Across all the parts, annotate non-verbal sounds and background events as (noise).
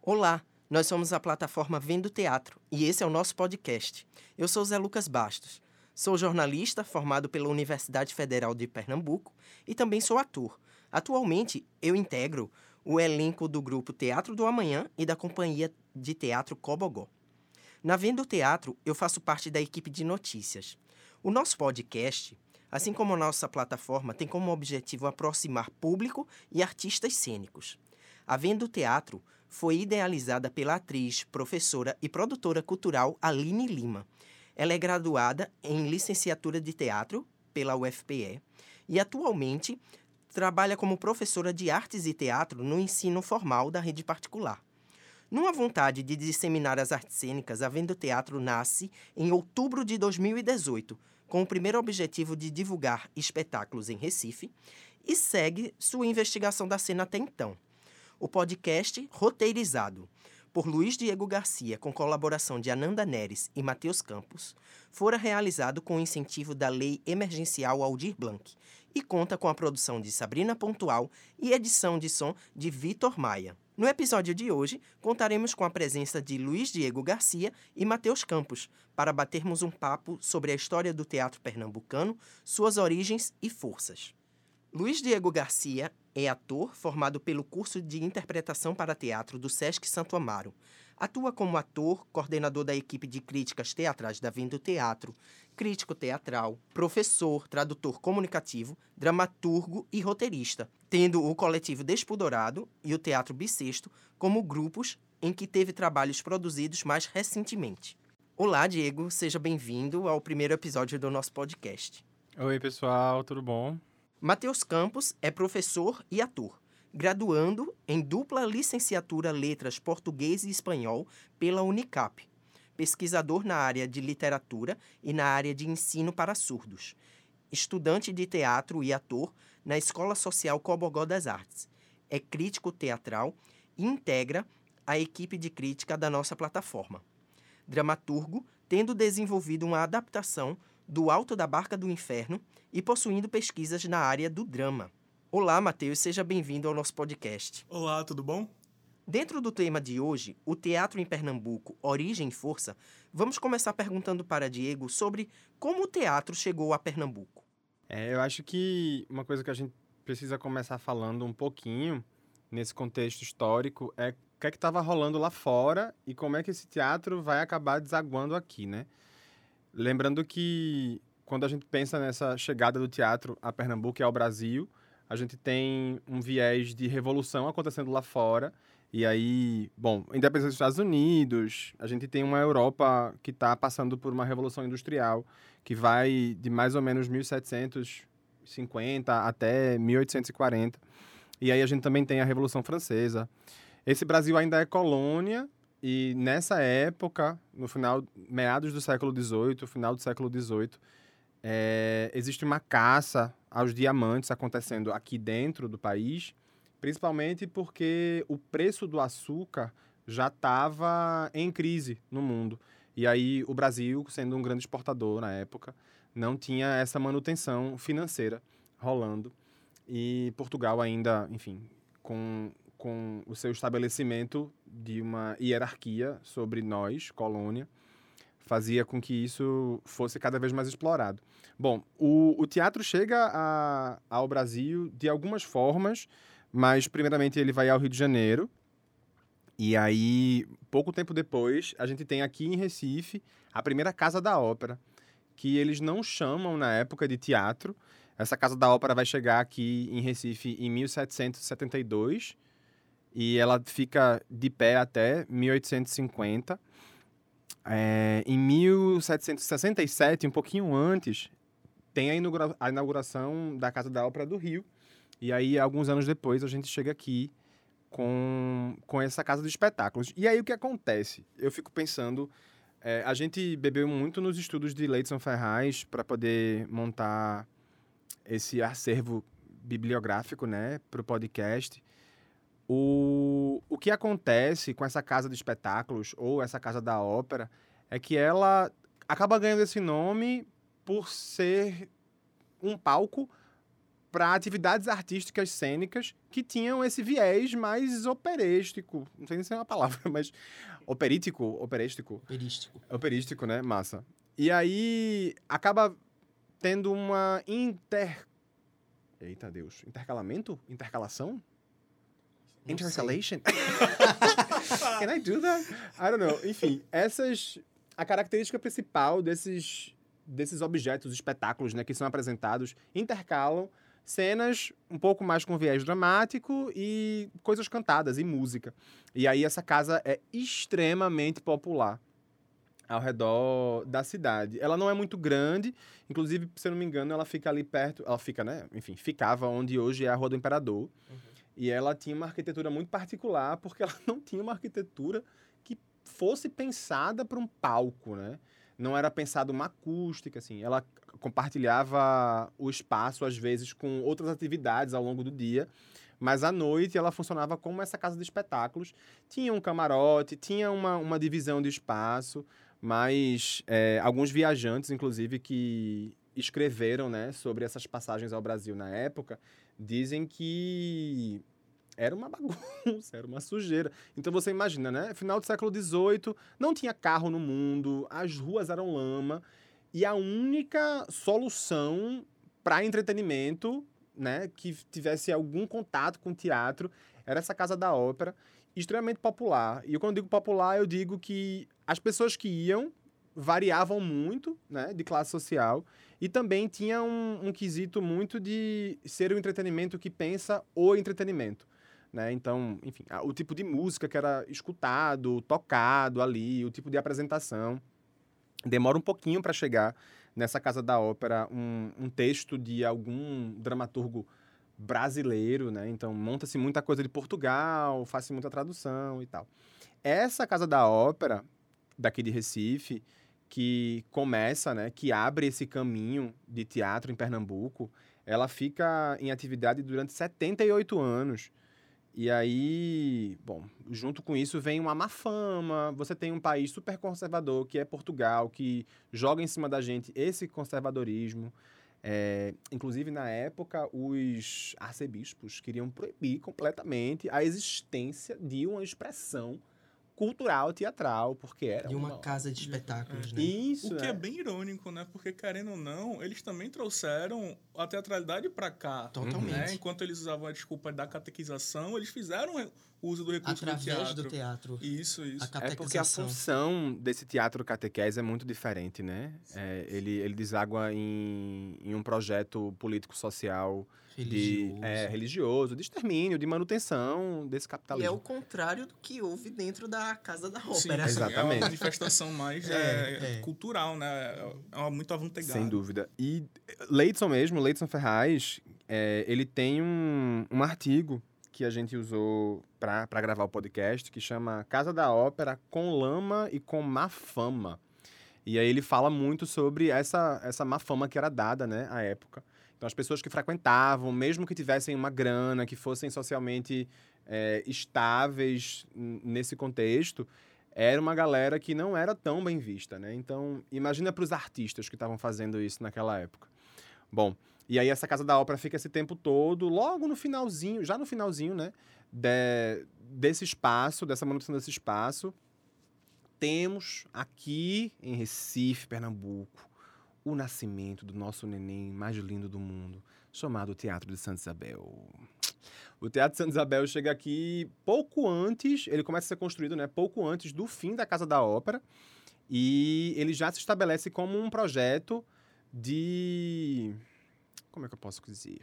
Olá, nós somos a plataforma Vendo Teatro e esse é o nosso podcast. Eu sou Zé Lucas Bastos. Sou jornalista formado pela Universidade Federal de Pernambuco e também sou ator. Atualmente, eu integro o elenco do grupo Teatro do Amanhã e da Companhia de Teatro Cobogó. Na Vendo Teatro, eu faço parte da equipe de notícias. O nosso podcast, assim como a nossa plataforma, tem como objetivo aproximar público e artistas cênicos. A Vendo Teatro foi idealizada pela atriz, professora e produtora cultural Aline Lima. Ela é graduada em licenciatura de teatro pela UFPE e atualmente trabalha como professora de artes e teatro no ensino formal da rede particular. Numa vontade de disseminar as artes cênicas, a Vendo Teatro nasce em outubro de 2018, com o primeiro objetivo de divulgar espetáculos em Recife e segue sua investigação da cena até então. O podcast Roteirizado, por Luiz Diego Garcia, com colaboração de Ananda Neres e Matheus Campos, fora realizado com o incentivo da Lei Emergencial Aldir Blanc e conta com a produção de Sabrina Pontual e edição de som de Vitor Maia. No episódio de hoje, contaremos com a presença de Luiz Diego Garcia e Matheus Campos para batermos um papo sobre a história do teatro pernambucano, suas origens e forças. Luiz Diego Garcia é ator formado pelo curso de interpretação para teatro do SESC Santo Amaro. Atua como ator, coordenador da equipe de críticas teatrais da Vendo Teatro, crítico teatral, professor, tradutor comunicativo, dramaturgo e roteirista, tendo o coletivo Despudorado e o Teatro Bissexto como grupos em que teve trabalhos produzidos mais recentemente. Olá, Diego, seja bem-vindo ao primeiro episódio do nosso podcast. Oi, pessoal, tudo bom? Matheus Campos é professor e ator, graduando em dupla licenciatura Letras Português e Espanhol pela Unicap, pesquisador na área de literatura e na área de ensino para surdos, estudante de teatro e ator na Escola Social Cobogó das Artes, é crítico teatral e integra a equipe de crítica da nossa plataforma. Dramaturgo, tendo desenvolvido uma adaptação do Alto da Barca do Inferno e possuindo pesquisas na área do drama. Olá, Matheus, seja bem-vindo ao nosso podcast. Olá, tudo bom? Dentro do tema de hoje, o teatro em Pernambuco, origem e força, vamos começar perguntando para Diego sobre como o teatro chegou a Pernambuco. É, eu acho que uma coisa que a gente precisa começar falando um pouquinho nesse contexto histórico é o que é que estava rolando lá fora e como é que esse teatro vai acabar desaguando aqui, né? Lembrando que quando a gente pensa nessa chegada do teatro a Pernambuco e ao Brasil, a gente tem um viés de revolução acontecendo lá fora. E aí, bom, independente dos Estados Unidos, a gente tem uma Europa que está passando por uma revolução industrial que vai de mais ou menos 1750 até 1840. E aí a gente também tem a Revolução Francesa. Esse Brasil ainda é colônia, e nessa época, no final, meados do século XVIII, final do século XVIII, é, existe uma caça aos diamantes acontecendo aqui dentro do país, principalmente porque o preço do açúcar já estava em crise no mundo. E aí o Brasil, sendo um grande exportador na época, não tinha essa manutenção financeira rolando. E Portugal ainda, enfim, com com o seu estabelecimento de uma hierarquia sobre nós, colônia, fazia com que isso fosse cada vez mais explorado. Bom, o, o teatro chega a, ao Brasil de algumas formas, mas primeiramente ele vai ao Rio de Janeiro, e aí, pouco tempo depois, a gente tem aqui em Recife a primeira Casa da Ópera, que eles não chamam na época de teatro. Essa Casa da Ópera vai chegar aqui em Recife em 1772 e ela fica de pé até 1850. É, em 1767, um pouquinho antes, tem a, inaugura a inauguração da Casa da Ópera do Rio. E aí, alguns anos depois, a gente chega aqui com, com essa casa de espetáculos. E aí, o que acontece? Eu fico pensando... É, a gente bebeu muito nos estudos de Leidson Ferraz para poder montar esse acervo bibliográfico né, para o podcast O, o que acontece com essa casa de espetáculos ou essa casa da ópera é que ela acaba ganhando esse nome por ser um palco para atividades artísticas cênicas que tinham esse viés mais operístico. Não sei se é uma palavra, (laughs) mas operítico, operístico. Operístico. Operístico, né? Massa. E aí acaba tendo uma inter... Eita Deus. Intercalamento? Intercalação? Não Intercalation? (laughs) Can I do that? I don't know. Enfim, essas... A característica principal desses, desses objetos, espetáculos, né, que são apresentados, intercalam cenas um pouco mais com viés dramático e coisas cantadas e música. E aí essa casa é extremamente popular ao redor da cidade. Ela não é muito grande, inclusive, se eu não me engano, ela fica ali perto, ela fica, né, enfim, ficava onde hoje é a Rua do Imperador. Uhum. E ela tinha uma arquitetura muito particular, porque ela (laughs) não tinha uma arquitetura que fosse pensada para um palco, né? Não era pensada uma acústica, assim. Ela compartilhava o espaço, às vezes, com outras atividades ao longo do dia. Mas à noite ela funcionava como essa casa de espetáculos. Tinha um camarote, tinha uma, uma divisão de espaço, mas é, alguns viajantes, inclusive, que escreveram né, sobre essas passagens ao Brasil na época, dizem que era uma bagunça, (laughs) era uma sujeira. Então você imagina, né? Final do século XVIII, não tinha carro no mundo, as ruas eram lama, e a única solução para entretenimento, né, que tivesse algum contato com teatro, era essa casa da ópera, extremamente popular. E quando eu digo popular, eu digo que as pessoas que iam variavam muito, né, de classe social, e também tinha um, um quesito muito de ser o entretenimento que pensa o entretenimento. Né? Então, enfim, o tipo de música que era escutado, tocado ali, o tipo de apresentação. Demora um pouquinho para chegar nessa casa da ópera um, um texto de algum dramaturgo brasileiro, né? Então monta-se muita coisa de Portugal, faz-se muita tradução e tal. Essa casa da ópera daqui de Recife, que começa, né, que abre esse caminho de teatro em Pernambuco, ela fica em atividade durante 78 anos. E aí, bom, junto com isso vem uma má fama. Você tem um país super conservador, que é Portugal, que joga em cima da gente esse conservadorismo. É, inclusive, na época, os arcebispos queriam proibir completamente a existência de uma expressão cultural, teatral, porque era De uma, casa de espetáculos, É. né? Isso, O que é. é bem irônico, né? Porque, querendo ou não, eles também trouxeram a teatralidade pra cá. Totalmente. Né? Enquanto eles usavam a desculpa da catequização, eles fizeram uso do recurso Através do teatro. do teatro. Isso, isso. A É porque a função desse teatro catequese é muito diferente, né? É, ele, ele deságua em, em um projeto político-social religioso. de é, religioso, de extermínio, de manutenção desse E é capitalismo. o contrário do que houve dentro da Casa da Ópera. sim, É Exatamente. uma manifestação mais (laughs) É, é, é. cultural, né? É uma muito avantegada. Sem dúvida. E Leidson mesmo, Leidson Ferraz, é, ele tem um, um artigo que a gente usou para gravar o podcast que chama Casa da Ópera com lama e com má fama. E aí ele fala muito sobre essa, essa má fama que era dada, né, à época. Então as pessoas que frequentavam, mesmo que tivessem uma grana, que fossem socialmente é, estáveis nesse contexto, era uma galera que não era tão bem vista, né? Então, imagina para os artistas que estavam fazendo isso naquela época. Bom, e aí essa Casa da Ópera fica esse tempo todo, logo no finalzinho, já no finalzinho, né? de- desse espaço, dessa manutenção desse espaço, temos aqui em Recife, Pernambuco, o nascimento do nosso neném mais lindo do mundo, chamado Teatro de Santa Isabel. O Teatro de Santa Isabel chega aqui pouco antes, ele começa a ser construído, né? Pouco antes do fim da Casa da Ópera. E ele já se estabelece como um projeto de. Como é que eu posso dizer?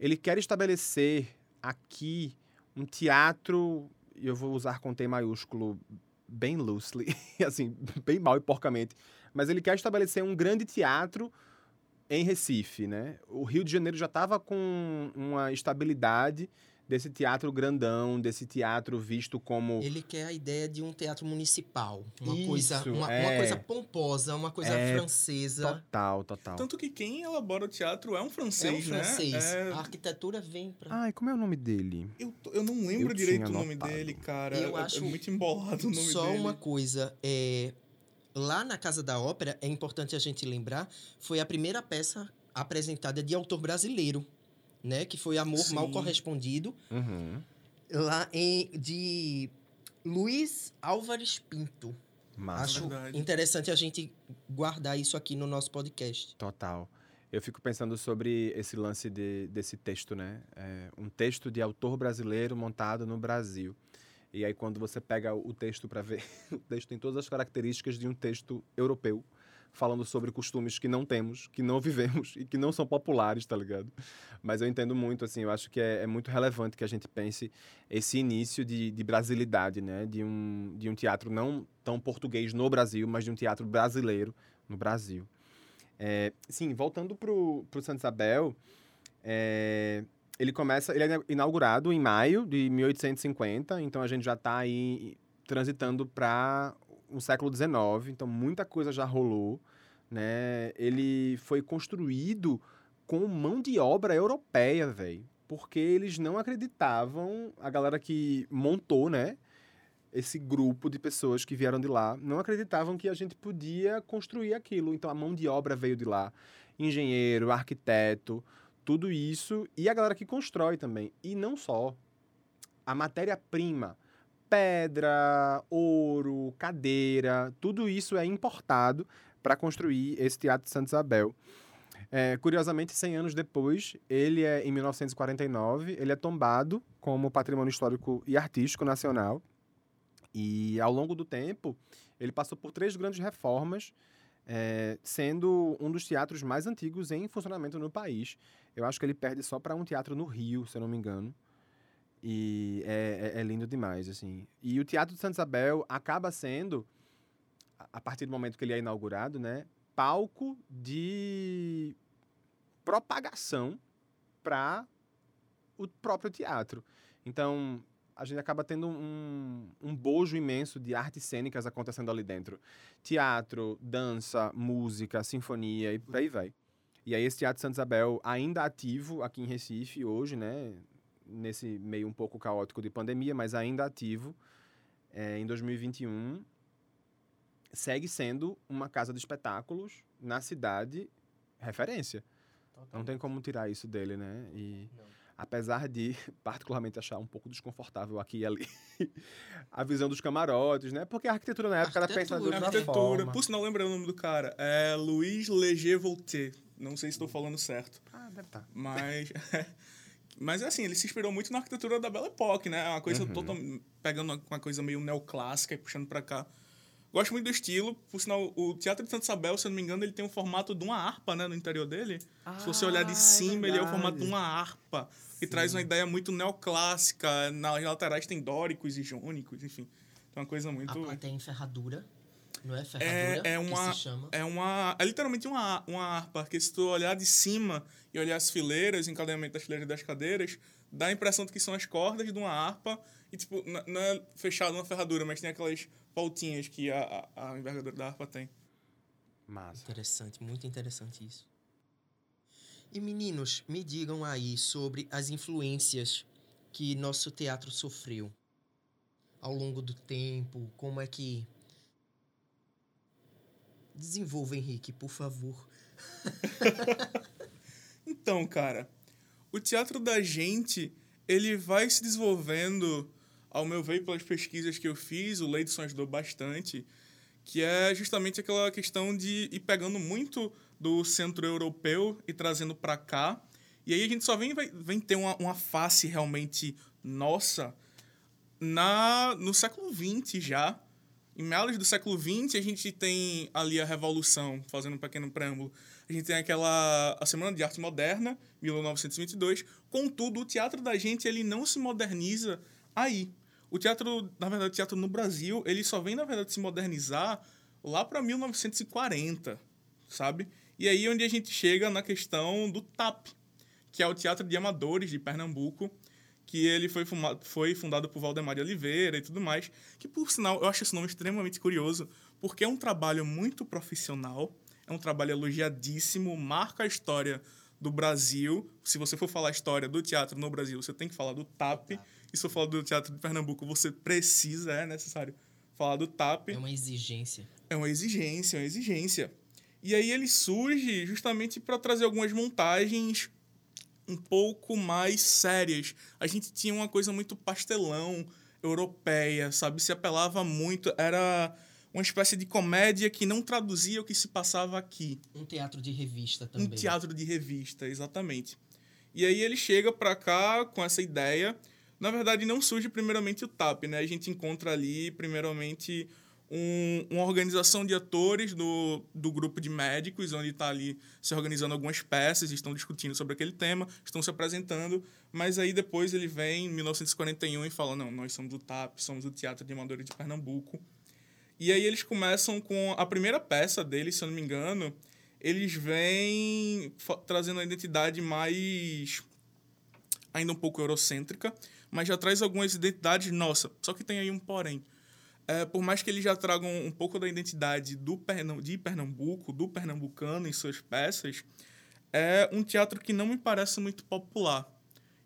Ele quer estabelecer aqui um teatro, e eu vou usar com T maiúsculo bem loosely, (laughs) assim, bem mal e porcamente, mas ele quer estabelecer um grande teatro em Recife, né? O Rio de Janeiro já estava com uma estabilidade desse teatro grandão, desse teatro visto como Ele quer a ideia de um teatro municipal, uma Isso, coisa, uma, uma é. coisa pomposa, uma coisa É, francesa. total, total. Tanto que quem elabora o teatro é um É um francês, francês. né? É, A arquitetura vem pra. Ai, como é o nome dele? eu, tô- eu não lembro Eu direito o nome dele, cara. Eu É- acho é muito embolado o nome Só dele. uma coisa, é, lá na Casa da Ópera, é importante a gente lembrar, foi a primeira peça apresentada de autor brasileiro, né? Que foi Amor Mal Sim. Correspondido, Uhum. lá em, de Luiz Álvares Pinto. Massa. Acho Verdade. interessante a gente guardar isso aqui no nosso podcast. Total. Eu fico pensando sobre esse lance de, desse texto, né? É um texto de autor brasileiro montado no Brasil. E aí, quando você pega o texto para ver, (laughs) o texto tem todas as características de um texto europeu, falando sobre costumes que não temos, que não (laughs) vivemos e que não são populares, tá ligado? Mas eu entendo muito, assim, eu acho que é, é muito relevante que a gente pense esse início de, de brasilidade, né? De um, de um teatro não tão português no Brasil, mas de um teatro brasileiro no Brasil. É, sim, voltando pro, pro Santa Isabel, é, ele começa, ele é inaugurado em maio de 1850, então a gente já está aí transitando para o século XIX, então muita coisa já rolou, né? Ele foi construído com mão de obra europeia, velho, porque eles não acreditavam, a galera que montou, né? Esse grupo de pessoas que vieram de lá não acreditavam que a gente podia construir aquilo. Então a mão de obra veio de lá. Engenheiro, arquiteto, tudo isso. E a galera que constrói também. E não só. A matéria-prima, pedra, ouro, cadeira, tudo isso é importado para construir esse Teatro de Santa Isabel. É, curiosamente, 100 anos depois, ele é em 1949, ele é tombado como Patrimônio Histórico e Artístico Nacional. E ao longo do tempo, ele passou por três grandes reformas, é, sendo um dos teatros mais antigos em funcionamento no país. Eu acho que ele perde só para um teatro no Rio, se eu não me engano. E é, é- é lindo demais, assim. E o Teatro de Santa Isabel acaba sendo, a- partir do momento que ele é inaugurado, né, palco de propagação para o próprio teatro. Então, a gente acaba tendo um, um bojo imenso de artes cênicas acontecendo ali dentro. Teatro, dança, música, sinfonia e por aí vai. E aí esse Teatro Santa Isabel ainda ativo aqui em Recife hoje, né? Nesse meio um pouco caótico de pandemia, mas ainda ativo. é, em 2021, segue sendo uma casa de espetáculos na cidade referência. Não tem como tirar isso dele, né? E Não. apesar de (laughs) particularmente achar um pouco desconfortável aqui e ali (laughs) a visão dos camarotes, né? Porque a arquitetura na época era pensada de Arquitetura. Arquitetura. forma. Por sinal, lembrei o nome do cara. É Louis Leger Voltaire. Não sei se estou falando certo. Ah, deve estar. Mas. (laughs) Mas é assim, ele se inspirou muito na arquitetura da Belle Époque, né? Uma coisa Uhum. total, pegando uma, uma coisa meio neoclássica e puxando pra cá. Gosto muito do estilo. Por sinal, o Teatro de Santa Isabel, se eu não me engano, ele tem o formato de uma harpa, né? No interior dele. se você olhar de Ah, é cima, ele é o formato de uma harpa. E traz uma ideia muito neoclássica. Nas laterais tem dóricos e jônicos, enfim. Então, é uma coisa muito... A plateia em ferradura. Não é ferradura é que uma- se chama. É uma. É literalmente uma, uma harpa, que se tu olhar de cima e olhar as fileiras, o encadeamento das fileiras das cadeiras, dá a impressão de que são as cordas de uma harpa. E, tipo, não é fechado uma ferradura, mas tem aquelas pautinhas que a, a, a envergadura da harpa tem. Massa. Interessante, muito interessante isso. E meninos, me digam aí sobre as influências que nosso teatro sofreu ao longo do tempo, como é que desenvolva Henrique, por favor. (laughs) Então, cara, o teatro da gente, ele vai se desenvolvendo, ao meu ver, pelas pesquisas que eu fiz, o Leidson ajudou bastante, que é justamente aquela questão de ir pegando muito do centro europeu e trazendo para cá. E aí a gente só vem, vem ter uma, uma face realmente nossa na no século XX já. Em meados do século XX, a gente tem ali a Revolução, fazendo um pequeno preâmbulo. A gente tem aquela a Semana de Arte Moderna, 1922. Contudo, o teatro da gente ele não se moderniza aí. O teatro, na verdade, o teatro no Brasil, ele só vem, na verdade, se modernizar lá para 1940, sabe? E aí é onde a gente chega na questão do TAP, que é o Teatro de Amadores de Pernambuco, que ele foi, fumado, foi fundado por Valdemar de Oliveira e tudo mais, que por sinal eu acho esse nome extremamente curioso, porque é um trabalho muito profissional, é um trabalho elogiadíssimo, marca a história do Brasil. Se você for falar a história do teatro no Brasil, você tem que falar do TAP. E se for falar do teatro de Pernambuco, você precisa, é necessário falar do TAP. É uma exigência. É uma exigência, é uma exigência. E aí ele surge justamente para trazer algumas montagens um pouco mais sérias. A gente tinha uma coisa muito pastelão, europeia, sabe? Se apelava muito, era uma espécie de comédia que não traduzia o que se passava aqui. Um teatro de revista também. Um teatro de revista, exatamente. E aí ele chega para cá com essa ideia. Na verdade, não surge primeiramente o TAP, né? A gente encontra ali, primeiramente, um, uma organização de atores do, do grupo de médicos, onde está ali se organizando algumas peças, estão discutindo sobre aquele tema, estão se apresentando, mas aí depois ele vem, em 1941, e fala: não, nós somos do TAP, somos do Teatro de Amadores de Pernambuco. E aí eles começam com a primeira peça deles, se eu não me engano, eles vêm trazendo a identidade mais ainda um pouco eurocêntrica, mas já traz algumas identidades nossa. Só que tem aí um porém. É, por mais que eles já tragam um pouco da identidade do Pernam de Pernambuco, do pernambucano em suas peças, é um teatro que não me parece muito popular.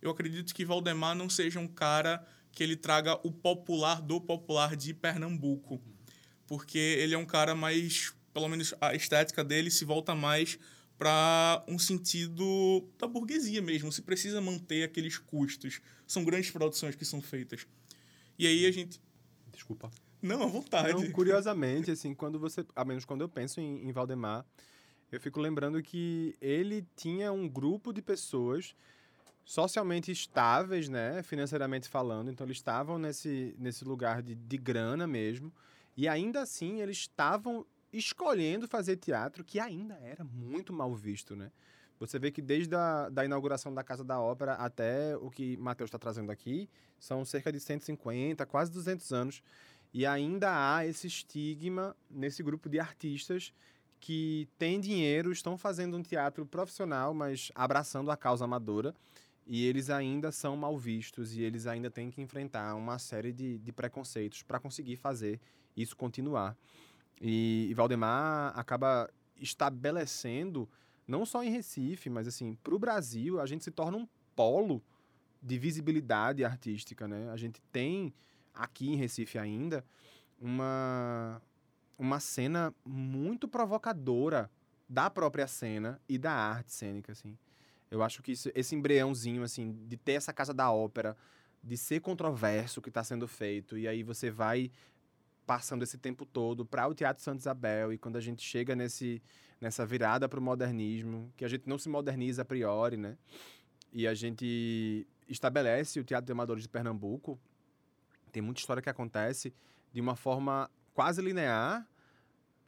Eu acredito que Valdemar não seja um cara que ele traga o popular do popular de Pernambuco porque ele é um cara mais, pelo menos a estética dele se volta mais para um sentido da burguesia mesmo. Se precisa manter aqueles custos. São grandes produções que são feitas. E aí a gente. Desculpa. Não, à vontade. Curiosamente, assim, quando você. A menos quando eu penso em, em Valdemar, eu fico lembrando que ele tinha um grupo de pessoas socialmente estáveis, né, financeiramente falando. Então, eles estavam nesse, nesse lugar de, de grana mesmo. E ainda assim, eles estavam escolhendo fazer teatro, que ainda era muito mal visto, né? Você vê que desde a da inauguração da Casa da Ópera até o que Matheus está trazendo aqui, são cerca de 150, quase 200 anos. E ainda há esse estigma nesse grupo de artistas que têm dinheiro, estão fazendo um teatro profissional, mas abraçando a causa amadora. E eles ainda são mal vistos e eles ainda têm que enfrentar uma série de, de preconceitos para conseguir fazer isso continuar. E, e Valdemar acaba estabelecendo, não só em Recife, mas assim, para o Brasil, a gente se torna um polo de visibilidade artística, né? A gente tem aqui em Recife ainda uma, uma cena muito provocadora da própria cena e da arte cênica, assim. Eu acho que isso, esse embriãozinho, assim, de ter essa casa da ópera, de ser controverso o que está sendo feito, e aí você vai passando esse tempo todo para o Teatro Santa Isabel e quando a gente chega nesse, nessa virada para o modernismo, que a gente não se moderniza a priori, né? E a gente estabelece o Teatro de Amadores de Pernambuco, tem muita história que acontece de uma forma quase linear,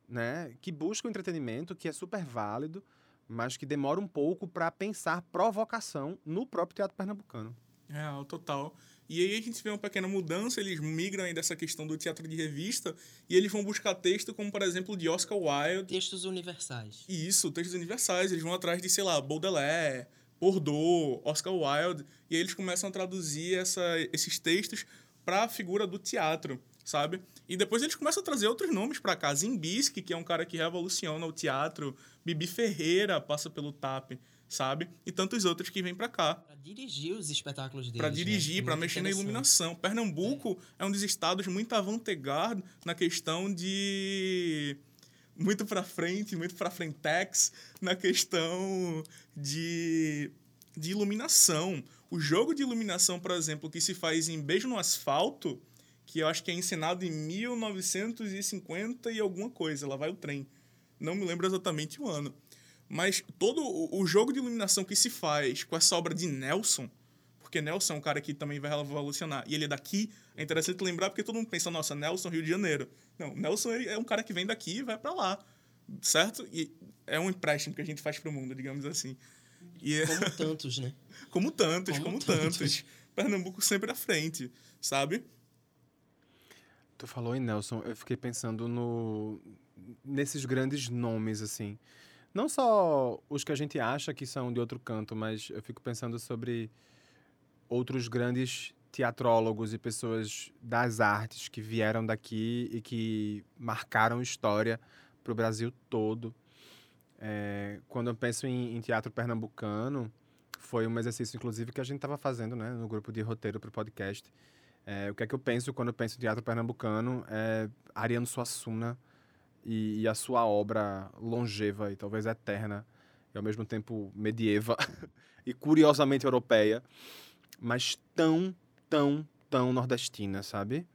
né? Que busca o entretenimento, que é super válido, mas que demora um pouco para pensar provocação no próprio teatro pernambucano. É, total. E aí a gente vê uma pequena mudança, eles migram aí dessa questão do teatro de revista e eles vão buscar texto como, por exemplo, de Oscar Wilde. Textos universais. Isso, textos universais. Eles vão atrás de, sei lá, Baudelaire, Bordeaux, Oscar Wilde, e aí eles começam a traduzir essa, esses textos para a figura do teatro, sabe? E depois eles começam a trazer outros nomes para cá. Zimbisky, que é um cara que revoluciona o teatro. Bibi Ferreira passa pelo TAP sabe? E tantos outros que vêm para cá. Para dirigir os espetáculos deles. Para dirigir, né? para mexer na iluminação. Pernambuco é. é um dos estados muito avant-garde na questão de muito para frente, muito para frentex na questão de, de iluminação. O jogo de iluminação, por exemplo, que se faz em Beijo no Asfalto, que eu acho que é encenado em 1950 e alguma coisa, lá vai o trem. Não me lembro exatamente o ano. Mas todo o jogo de iluminação que se faz com essa obra de Nelson, porque Nelson é um cara que também vai revolucionar, e ele é daqui, é interessante lembrar porque todo mundo pensa, nossa, Nelson, Rio de Janeiro. Não, Nelson é um cara que vem daqui e vai para lá, certo? E é um empréstimo que a gente faz para o mundo, digamos assim. É como tantos, né? (laughs) como tantos, como, como tantos. tantos. Pernambuco sempre à frente, sabe? Tu falou em Nelson, eu fiquei pensando no nesses grandes nomes, assim. Não só os que a gente acha que são de outro canto, mas eu fico pensando sobre outros grandes teatrólogos e pessoas das artes que vieram daqui e que marcaram história para o Brasil todo. É, quando eu penso em, em, teatro pernambucano, foi um exercício, inclusive, que a gente estava fazendo né, no grupo de roteiro para o podcast. É, o que é que eu penso quando eu penso em teatro pernambucano é Ariano Suassuna e, e a sua obra longeva e talvez eterna, e ao mesmo tempo medieva (laughs) e curiosamente europeia, mas tão, tão, tão nordestina, sabe?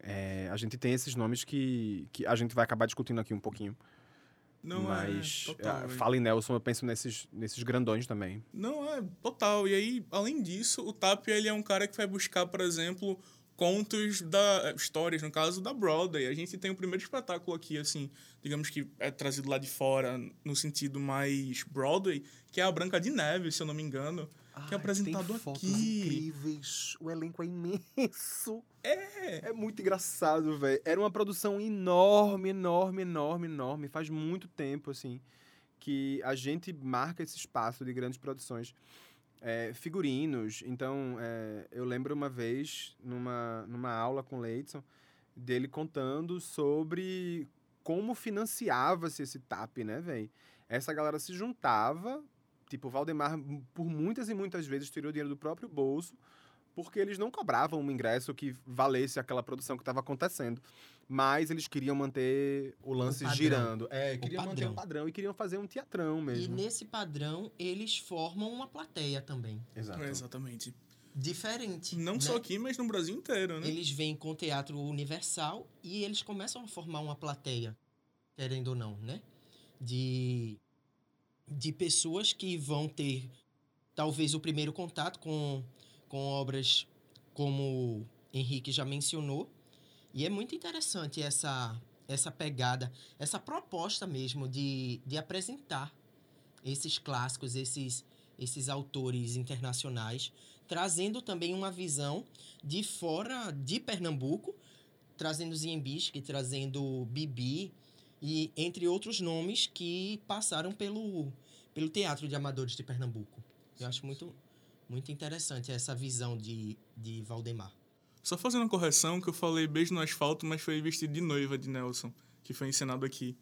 É, a gente tem esses nomes que, que a gente vai acabar discutindo aqui um pouquinho. Não é, Mas, é, total, fala em Nelson, eu penso nesses, nesses grandões também. Não, é total. E aí, além disso, o Tapia ele é um cara que vai buscar, por exemplo, contos da histórias no caso da Broadway. A gente tem o primeiro espetáculo aqui assim, digamos que é trazido lá de fora no sentido mais Broadway, que é a Branca de Neve, se eu não me engano, Ai, que é apresentado tem fotos aqui. incríveis. O elenco é imenso. É. É muito engraçado, velho. Era uma produção enorme, enorme, enorme, enorme. Faz muito tempo, assim, que a gente marca esse espaço de grandes produções. É, figurinos. Então, é, eu lembro uma vez, numa, numa aula com o Leidson, dele contando sobre como financiava-se esse TAP, né, velho? Essa galera se juntava Tipo, o Valdemar, por muitas e muitas vezes, tirou dinheiro do próprio bolso, porque eles não cobravam um ingresso que valesse aquela produção que estava acontecendo. Mas eles queriam manter o lance o girando. É, queriam padrão. manter um padrão e queriam fazer um teatrão mesmo. E nesse padrão, eles formam uma plateia também. Exato. É, exatamente. Diferente. Não né? só aqui, mas no Brasil inteiro, né? Eles vêm com o teatro universal e eles começam a formar uma plateia, querendo ou não, né? De de pessoas que vão ter talvez o primeiro contato com, com obras como Henrique já mencionou. E é muito interessante essa, essa pegada, essa proposta mesmo de, de apresentar esses clássicos, esses, esses autores internacionais, trazendo também uma visão de fora de Pernambuco, trazendo Ziembisque, trazendo Bibi, e entre outros nomes que passaram pelo, pelo Teatro de Amadores de Pernambuco. Eu acho muito, muito interessante essa visão de, de Valdemar. Só fazendo uma correção, que eu falei Beijo no Asfalto, mas foi vestido de noiva de Nelson, que foi encenado aqui.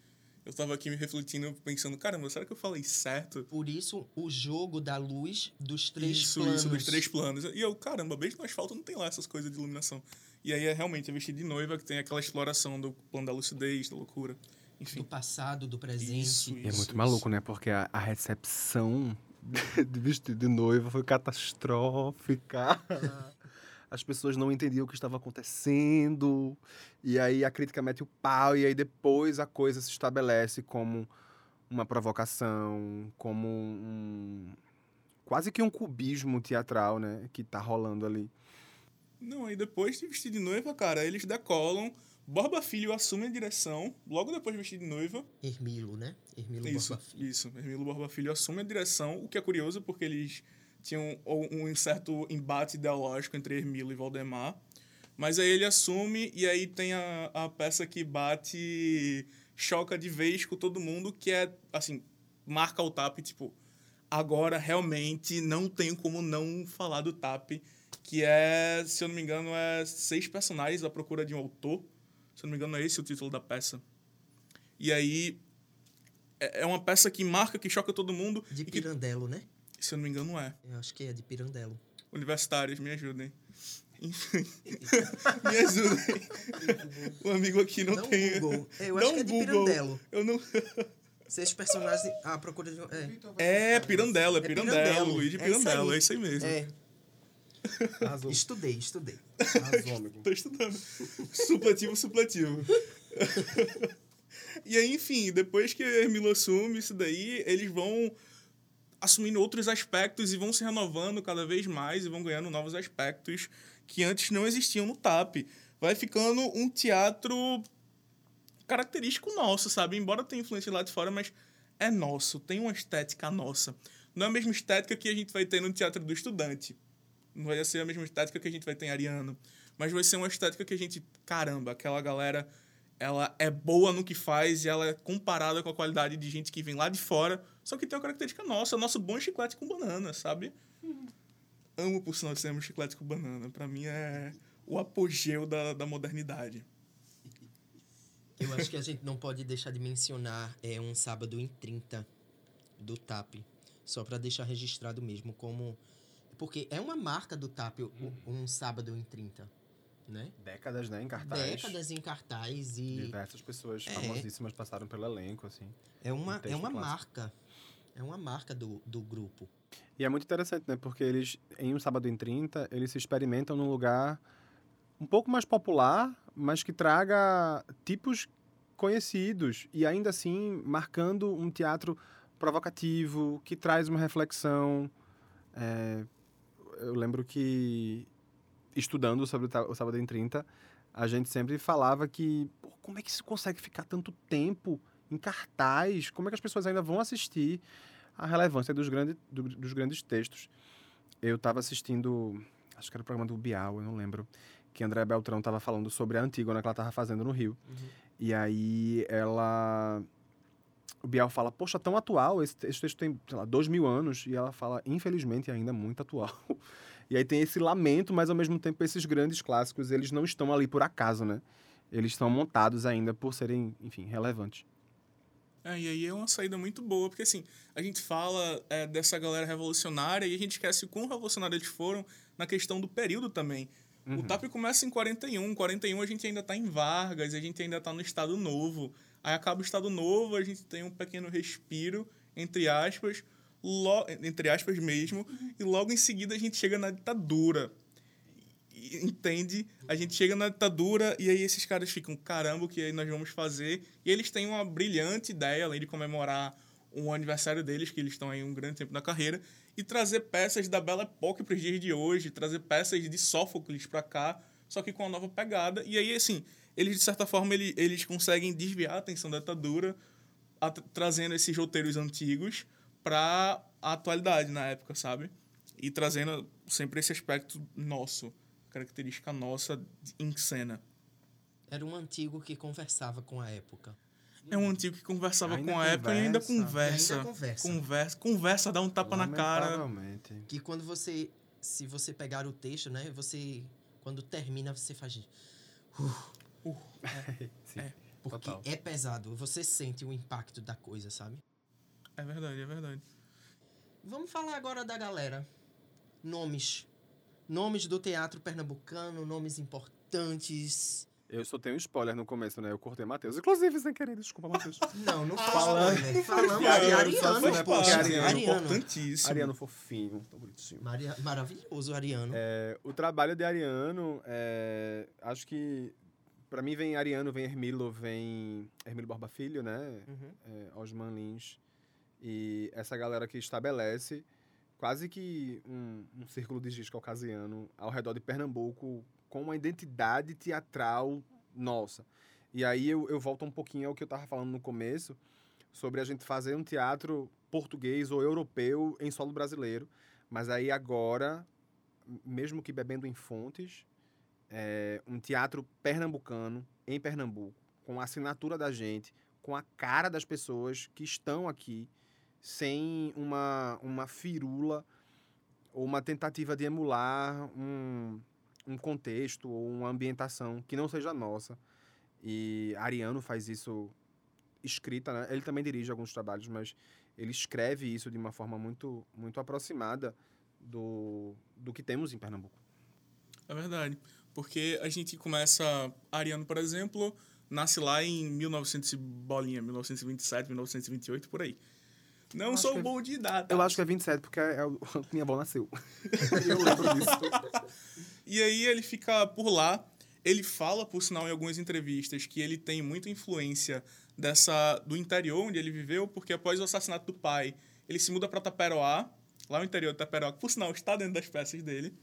Eu estava aqui me refletindo, pensando, caramba, será que eu falei certo? Por isso, o jogo da luz dos três isso, planos. Isso, dos três planos. E eu, caramba, Beijo no Asfalto não tem lá essas coisas de iluminação. E aí é realmente é vestido de noiva, que tem aquela exploração do plano da lucidez, da loucura. Enfim. do passado, do presente. Isso, isso, é muito isso. maluco, né? Porque a, a recepção (laughs) de vestido de noiva foi catastrófica. As pessoas não entendiam o que estava acontecendo. E aí a crítica mete o pau, e aí depois a coisa se estabelece como uma provocação, como um. quase que um cubismo teatral, né? Que tá rolando ali. Não, e depois de vestir de noiva, cara, eles decolam Borba Filho assume a direção, logo depois de vestir de noiva. Hermilo, né? Hermilo isso, Borba Filho. Isso, Hermilo Borba Filho assume a direção, o que é curioso porque eles tinham um certo embate ideológico entre Hermilo e Valdemar. Mas aí ele assume e aí tem a, a peça que bate, choca de vez com todo mundo, que é, assim, marca o TAP, tipo, agora realmente não tenho como não falar do TAP, que é, se eu não me engano, é seis personagens à procura de um autor se eu não me engano, é esse o título da peça. E aí. É, é uma peça que marca, que choca todo mundo. De Pirandello, que, né? Se eu não me engano, é. Eu acho que é de Pirandello. Universitários, me ajudem. Enfim. (laughs) me ajudem. o amigo aqui não, não tem. Google. É, eu acho não que é de Google. Pirandello. Eu não. Seis personagens à procura de. É, é Pirandello, é, é Pirandello, Luiz de Pirandello, é isso aí mesmo. É. Arrasou. Estudei, estudei. Arrasou, amigo. Tô estudando. Supletivo, supletivo. e aí, enfim, depois que Hermilo assume isso daí, eles vão assumindo outros aspectos e vão se renovando cada vez mais e vão ganhando novos aspectos que antes não existiam no TAP. Vai ficando um teatro característico nosso, sabe? Embora tenha influência lá de fora, mas é nosso, tem uma estética nossa. Não é a mesma estética que a gente vai ter no Teatro do Estudante. Não vai ser a mesma estética que a gente vai ter em Ariano. Mas vai ser uma estética que a gente, caramba, aquela galera, ela é boa no que faz e ela é comparada com a qualidade de gente que vem lá de fora, só que tem uma característica nossa, nosso bom chiclete com banana, sabe? amo, por sinal, cinema chiclete com banana. Pra mim é o apogeu da, da modernidade. Eu acho que a gente não pode deixar de mencionar é um sábado em 30 do TAP. Só para deixar registrado mesmo como. Porque é uma marca do TAP um, um sábado em 30. Né? Décadas, né? Em cartaz. Décadas em cartaz e. Diversas pessoas É. famosíssimas passaram pelo elenco, assim. É uma, Um é uma clássico. marca. É uma marca do, do grupo. E é muito interessante, né? Porque eles, em um sábado em 30, eles se experimentam num lugar um pouco mais popular, mas que traga tipos conhecidos e ainda assim marcando um teatro provocativo, que traz uma reflexão. É, eu lembro que, estudando sobre o o Sábado em 30, a gente sempre falava que como é que se consegue ficar tanto tempo em cartaz? Como é que as pessoas ainda vão assistir? a relevância dos, grande, do- dos grandes textos. Eu estava assistindo, acho que era o programa do Bial, eu não lembro, que André Beltrão estava falando sobre a Antígona que ela estava fazendo no Rio. E aí ela. O Bial fala, poxa, tão atual, esse, esse texto tem, sei lá, dois mil anos. E ela fala, infelizmente, ainda muito atual. (laughs) E aí tem esse lamento, mas ao mesmo tempo esses grandes clássicos, eles não estão ali por acaso, né? Eles estão montados ainda por serem, enfim, relevantes. É, e aí é uma saída muito boa, porque assim, a gente fala é, dessa galera revolucionária e a gente esquece o quão revolucionários eles foram na questão do período também. O TAP começa em 41, 41 a gente ainda tá em Vargas, a gente ainda tá no Estado Novo. Aí acaba o Estado Novo, a gente tem um pequeno respiro, entre aspas, lo- entre aspas mesmo, e logo em seguida a gente chega na ditadura. E- entende? A gente chega na ditadura e aí esses caras ficam, caramba, o que aí nós vamos fazer? E eles têm uma brilhante ideia, além de comemorar o aniversário deles, que eles estão aí um grande tempo na carreira, e trazer peças da Belle Époque para os dias de hoje, trazer peças de Sófocles para cá, só que com uma nova pegada. E aí, assim, eles, de certa forma, ele, eles conseguem desviar a atenção da ditadura, at- trazendo esses roteiros antigos para a atualidade na época, sabe? E trazendo sempre esse aspecto nosso, característica nossa em cena. Era um antigo que conversava com a época. É um antigo que conversava Ainda com a época e ainda conversa. conversa. Ainda conversa. Conversa, conversa, dá um tapa na cara. Que quando você. Se você pegar o texto, né? Você. Quando termina, você faz. Uh, (laughs) Sim. É. Porque Total. é pesado. Você sente o impacto da coisa, sabe? é verdade, é verdade. Vamos falar agora da galera. Nomes. Nomes do teatro pernambucano, nomes importantes. Eu só tenho um spoiler no começo, né? Eu cortei Matheus. Inclusive, sem querer, desculpa, Matheus. (laughs) Não, não foi Falando- spoiler. Falamos de Ariano, Ariano, né, poxa. é Ariano. importantíssimo. Ariano fofinho, tão bonitinho. Maria- Maravilhoso, Ariano. É, o trabalho de Ariano, é, acho que pra mim vem Ariano, vem Hermilo, vem Hermilo Borba Filho, né? Uhum. É, Osman Lins. E essa galera que estabelece quase que um, um círculo de giz caucasiano ao redor de Pernambuco com uma identidade teatral nossa. E aí eu, eu volto um pouquinho ao que eu estava falando no começo, sobre a gente fazer um teatro português ou europeu em solo brasileiro. Mas aí agora, mesmo que bebendo em fontes, é, um teatro pernambucano em Pernambuco, com a assinatura da gente, com a cara das pessoas que estão aqui, sem uma, uma firula ou uma tentativa de emular um, um contexto ou uma ambientação que não seja nossa. E Ariano faz isso escrita, né? Ele também dirige alguns trabalhos, mas ele escreve isso de uma forma muito, muito aproximada do, do que temos em Pernambuco. É verdade. Porque a gente começa. Ariano, por exemplo, nasce lá em 1900 e bolinha, 1927, 1928, por aí. Não acho sou é- bom de data. Eu acho que é 27, porque é que (laughs) minha avó nasceu. (laughs) eu lembro disso. E aí ele fica por lá. Ele fala, por sinal, em algumas entrevistas, que ele tem muita influência dessa do interior onde ele viveu, porque após o assassinato do pai, ele se muda para Taperoá, lá no interior de que por sinal está dentro das peças dele.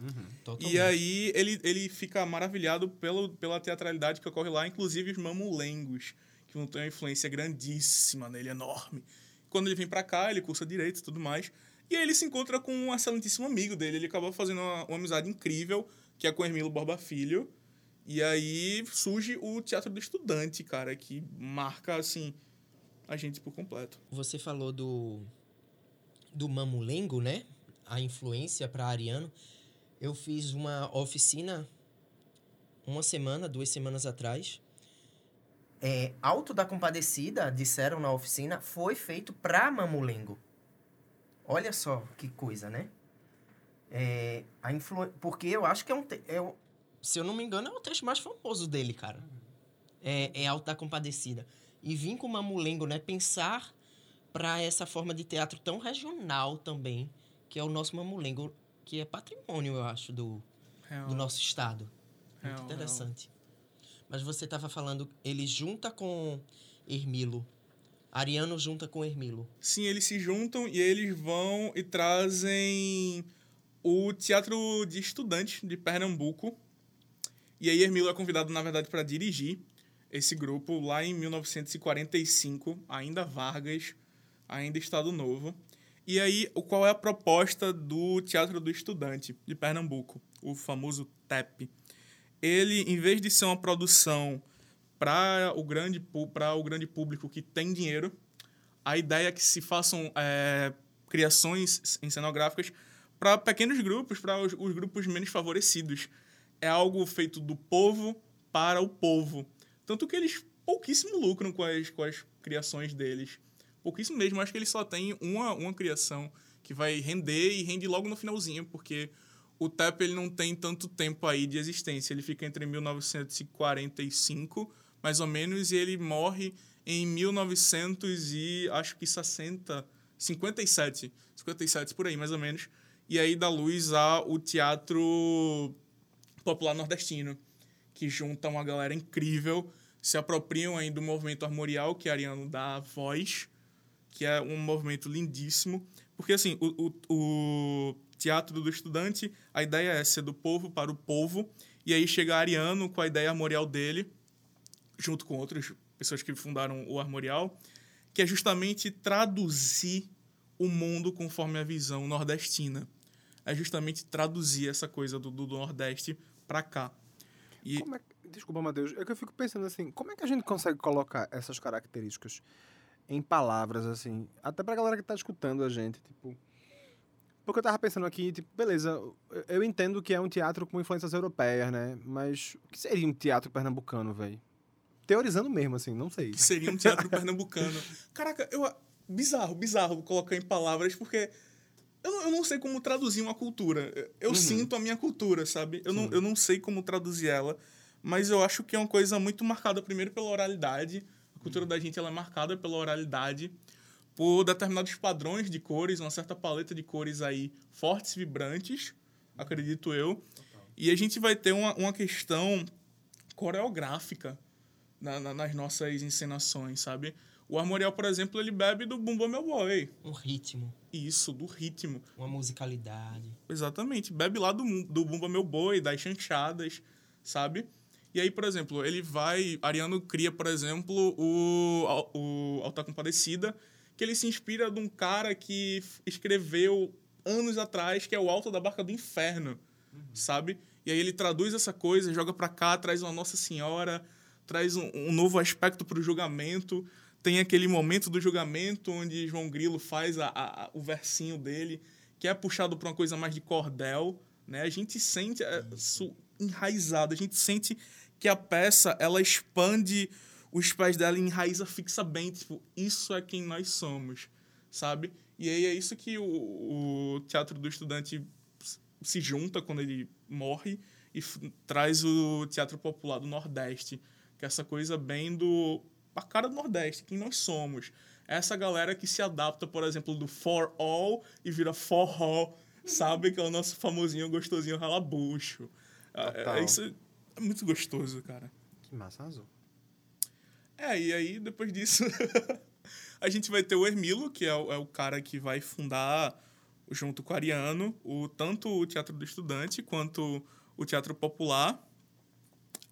Totalmente. E aí ele, ele fica maravilhado pelo, pela teatralidade que ocorre lá, inclusive os mamulengos, que vão ter uma influência grandíssima nele, enorme. Quando ele vem pra cá, ele cursa direito e tudo mais. E aí ele se encontra com um excelentíssimo amigo dele. Ele acabou fazendo uma, uma amizade incrível, que é com o Hermilo Borba Filho. E aí surge o Teatro do Estudante, cara, que marca, assim, a gente por completo. Você falou do do mamulengo, né? A influência para Ariano. eu fiz uma oficina uma semana, duas semanas atrás. É, Alto da Compadecida, disseram na oficina, foi feito pra Mamulengo. Olha só que coisa, né? É, a influ... Porque eu acho que é um. Te... É. Se eu não me engano, é o texto mais famoso dele, cara. É, é Alto da Compadecida. E vim com Mamulengo, né? Pensar para essa forma de teatro tão regional também, que é o nosso Mamulengo, que é patrimônio, eu acho, do, do nosso estado. Muito real, interessante. Real. Mas você estava falando, ele junta com Ermilo. Ariano junta com Ermilo. Sim, eles se juntam e eles vão e trazem o Teatro de Estudantes de Pernambuco. E aí Ermilo é convidado, na verdade, para dirigir esse grupo lá em 1945, ainda Vargas, ainda Estado Novo. E aí, qual é a proposta do Teatro do Estudante de Pernambuco, o famoso TEP? Ele, em vez de ser uma produção para o grande o grande público que tem dinheiro, a ideia é que se façam é, criações cenográficas para pequenos grupos, para os, os grupos menos favorecidos. É algo feito do povo para o povo. Tanto que eles pouquíssimo lucram com as, com as criações deles. Pouquíssimo mesmo. Acho que eles só têm uma, uma criação que vai render e rende logo no finalzinho, porque o TEP ele não tem tanto tempo aí de existência. Ele fica entre 1945, mais ou menos, e ele morre em 1900 e acho que 60, 57, 57 por aí, mais ou menos. E aí dá luz ao Teatro Popular Nordestino, que junta uma galera incrível, se apropriam aí do movimento armorial, que Ariano dá voz, que é um movimento lindíssimo. Porque, assim, o, o, o teatro do estudante, a ideia é ser do povo para o povo, e aí chega Ariano com a ideia armorial dele, junto com outras pessoas que fundaram o armorial, que é justamente traduzir o mundo conforme a visão nordestina. É justamente traduzir essa coisa do, do Nordeste para cá. E... É, desculpa, Matheus, é que eu fico pensando assim, como é que a gente consegue colocar essas características em palavras, assim, até pra galera que tá escutando a gente, tipo... Porque eu tava pensando aqui, tipo, beleza, eu entendo que é um teatro com influências europeias, né? Mas o que seria um teatro pernambucano, velho? Teorizando mesmo, assim, não sei. Que seria um teatro (laughs) pernambucano. Caraca, eu... Bizarro, bizarro colocar em palavras, porque... Eu não, eu não sei como traduzir uma cultura. Eu uhum. sinto a minha cultura, sabe? Eu não, eu não sei como traduzir ela, mas eu acho que é uma coisa muito marcada, primeiro, pela oralidade. A cultura da gente ela é marcada pela oralidade por determinados padrões de cores, uma certa paleta de cores aí fortes, vibrantes, acredito eu. E a gente vai ter uma, uma questão coreográfica na, na, nas nossas encenações, sabe? O Armorial, por exemplo, ele bebe do Bumba Meu Boy. Um ritmo. Isso, do ritmo. Uma musicalidade. Exatamente. Bebe lá do, do Bumba Meu Boi, das chanchadas, sabe? E aí, por exemplo, ele vai... Ariano cria, por exemplo, o, o Alta Compadecida, que ele se inspira de um cara que escreveu anos atrás, que é o Alto da Barca do Inferno, uhum. sabe? E aí ele traduz essa coisa, joga para cá, traz uma Nossa Senhora, traz um, um novo aspecto para o julgamento. Tem aquele momento do julgamento onde João Grilo faz a, a, o versinho dele, que é puxado para uma coisa mais de cordel, né? A gente sente é, enraizado, a gente sente que a peça ela expande os pés dela enraiza fixa bem, tipo, isso é quem nós somos, sabe? E aí é isso que o, o teatro do estudante se junta quando ele morre e traz o teatro popular do Nordeste, que é essa coisa bem do a cara do Nordeste, quem nós somos. Essa galera que se adapta, por exemplo, do for all e vira for all, sabe? Que é o nosso famosinho gostosinho ralabucho. É, é, isso é muito gostoso, cara. Que massa, azul. É, e aí, depois disso, (laughs) a gente vai ter o Hermilo, que é o, é o cara que vai fundar, junto com o Ariano, o, tanto o Teatro do Estudante quanto o Teatro Popular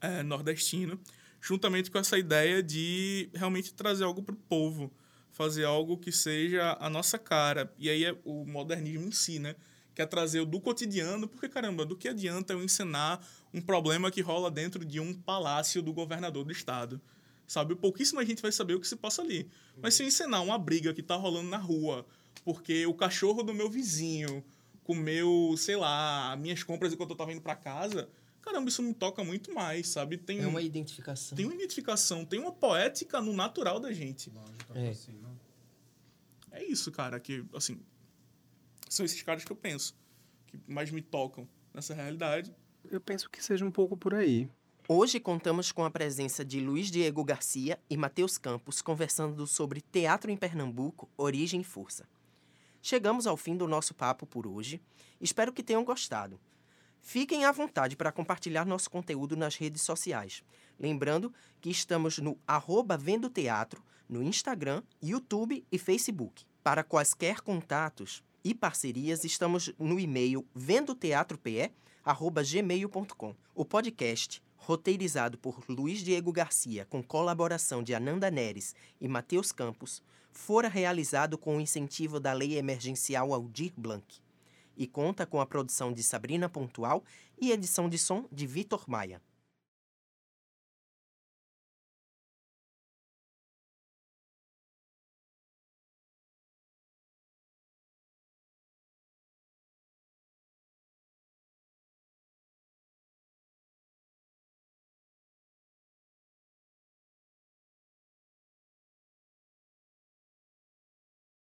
é, nordestino, juntamente com essa ideia de realmente trazer algo para o povo, fazer algo que seja a nossa cara. E aí é o modernismo em si, né? Que é trazer o do cotidiano, porque, caramba, do que adianta eu ensinar um problema que rola dentro de um palácio do governador do estado? sabe? Pouquíssima gente vai saber o que se passa ali. Mas se eu ensinar uma briga que tá rolando na rua, porque o cachorro do meu vizinho com meu, sei lá, minhas compras enquanto eu tava indo para casa, caramba, isso me toca muito mais, sabe? Tem, É uma identificação. tem uma identificação, tem uma poética no natural da gente. É. É isso, cara, que, assim, são esses caras que eu penso, que mais me tocam nessa realidade. Eu penso que seja um pouco por aí. Hoje contamos com a presença de Luiz Diego Garcia e Matheus Campos conversando sobre teatro em Pernambuco, origem e força. Chegamos ao fim do nosso papo por hoje. Espero que tenham gostado. Fiquem à vontade para compartilhar nosso conteúdo nas redes sociais. Lembrando que estamos no arroba Vendo Teatro, no Instagram, YouTube e Facebook. Para quaisquer contatos e parcerias, estamos no e-mail vendoteatrope.gmail.com. O podcast, roteirizado por Luiz Diego Garcia, com colaboração de Ananda Neres e Matheus Campos, fora realizado com o incentivo da Lei Emergencial Aldir Blanc e conta com a produção de Sabrina Pontual e edição de som de Vitor Maia.